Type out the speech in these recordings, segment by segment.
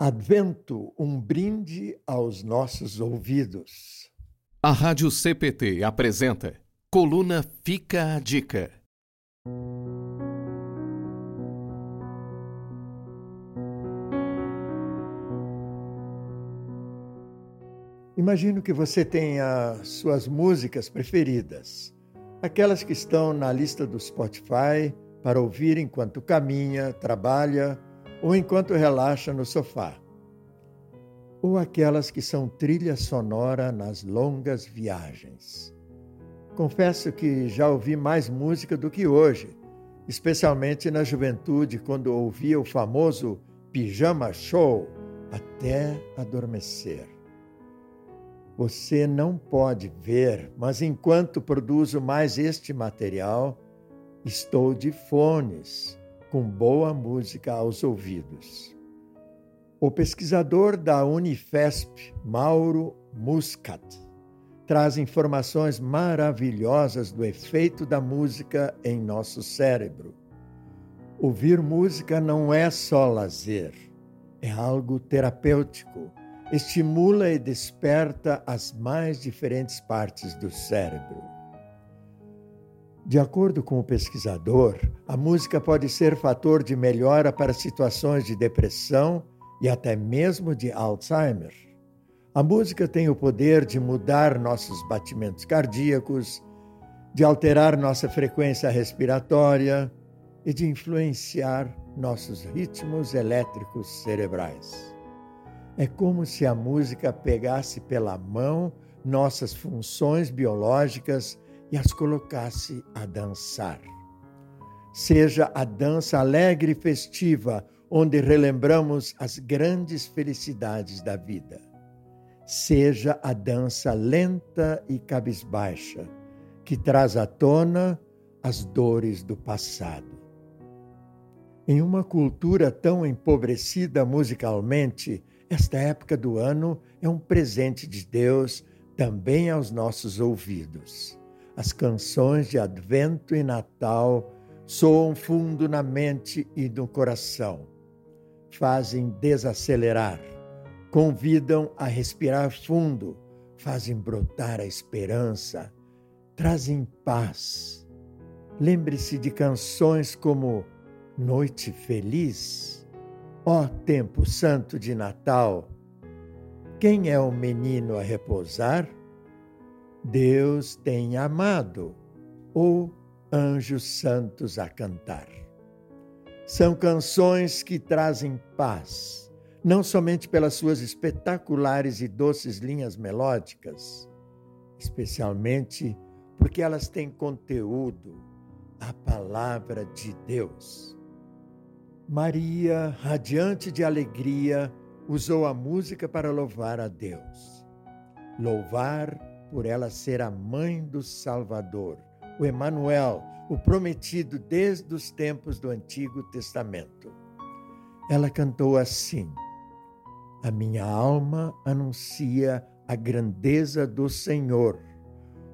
Advento, um brinde aos nossos ouvidos. A Rádio CPT apresenta Coluna Fica a Dica. Imagino que você tenha suas músicas preferidas, aquelas que estão na lista do Spotify para ouvir enquanto caminha, trabalha ou enquanto relaxa no sofá, ou aquelas que são trilha sonora nas longas viagens. Confesso que já ouvi mais música do que hoje, especialmente na juventude, quando ouvia o famoso pijama show até adormecer. Você não pode ver, mas enquanto produzo mais este material, estou de fones com boa música aos ouvidos. O pesquisador da Unifesp, Mauro Muscat, traz informações maravilhosas do efeito da música em nosso cérebro. Ouvir música não é só lazer, é algo terapêutico. Estimula e desperta as mais diferentes partes do cérebro. De acordo com o pesquisador, a música pode ser fator de melhora para situações de depressão e até mesmo de Alzheimer. A música tem o poder de mudar nossos batimentos cardíacos, de alterar nossa frequência respiratória e de influenciar nossos ritmos elétricos cerebrais. É como se a música pegasse pela mão nossas funções biológicas e as colocasse a dançar. Seja a dança alegre e festiva, onde relembramos as grandes felicidades da vida. Seja a dança lenta e cabisbaixa, que traz à tona as dores do passado. Em uma cultura tão empobrecida musicalmente, esta época do ano é um presente de Deus também aos nossos ouvidos. As canções de Advento e Natal soam fundo na mente e no coração. Fazem desacelerar, convidam a respirar fundo, fazem brotar a esperança, trazem paz. Lembre-se de canções como Noite Feliz, Ó Tempo Santo de Natal. Quem é o menino a repousar? Deus tem amado, ou anjos santos a cantar. São canções que trazem paz, não somente pelas suas espetaculares e doces linhas melódicas, especialmente porque elas têm conteúdo, a palavra de Deus. Maria, radiante de alegria, usou a música para louvar a Deus. Louvar por ela ser a mãe do Salvador, o Emanuel, o prometido desde os tempos do Antigo Testamento. Ela cantou assim: A minha alma anuncia a grandeza do Senhor.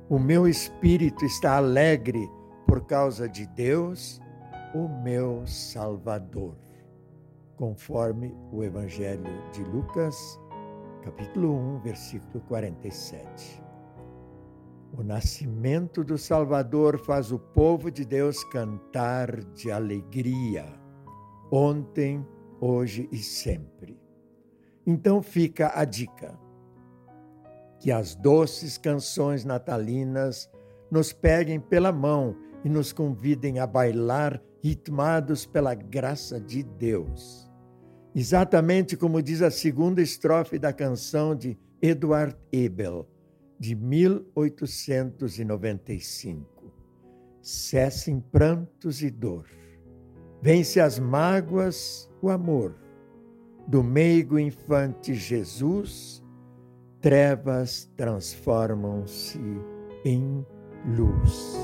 O meu espírito está alegre por causa de Deus, o meu Salvador. Conforme o Evangelho de Lucas, capítulo 1, versículo 47. O nascimento do Salvador faz o povo de Deus cantar de alegria, ontem, hoje e sempre. Então fica a dica: que as doces canções natalinas nos peguem pela mão e nos convidem a bailar ritmados pela graça de Deus. Exatamente como diz a segunda estrofe da canção de Edward Ebel de 1895. Cessem prantos e dor. Vence as mágoas, o amor. Do meigo infante Jesus, trevas transformam-se em luz.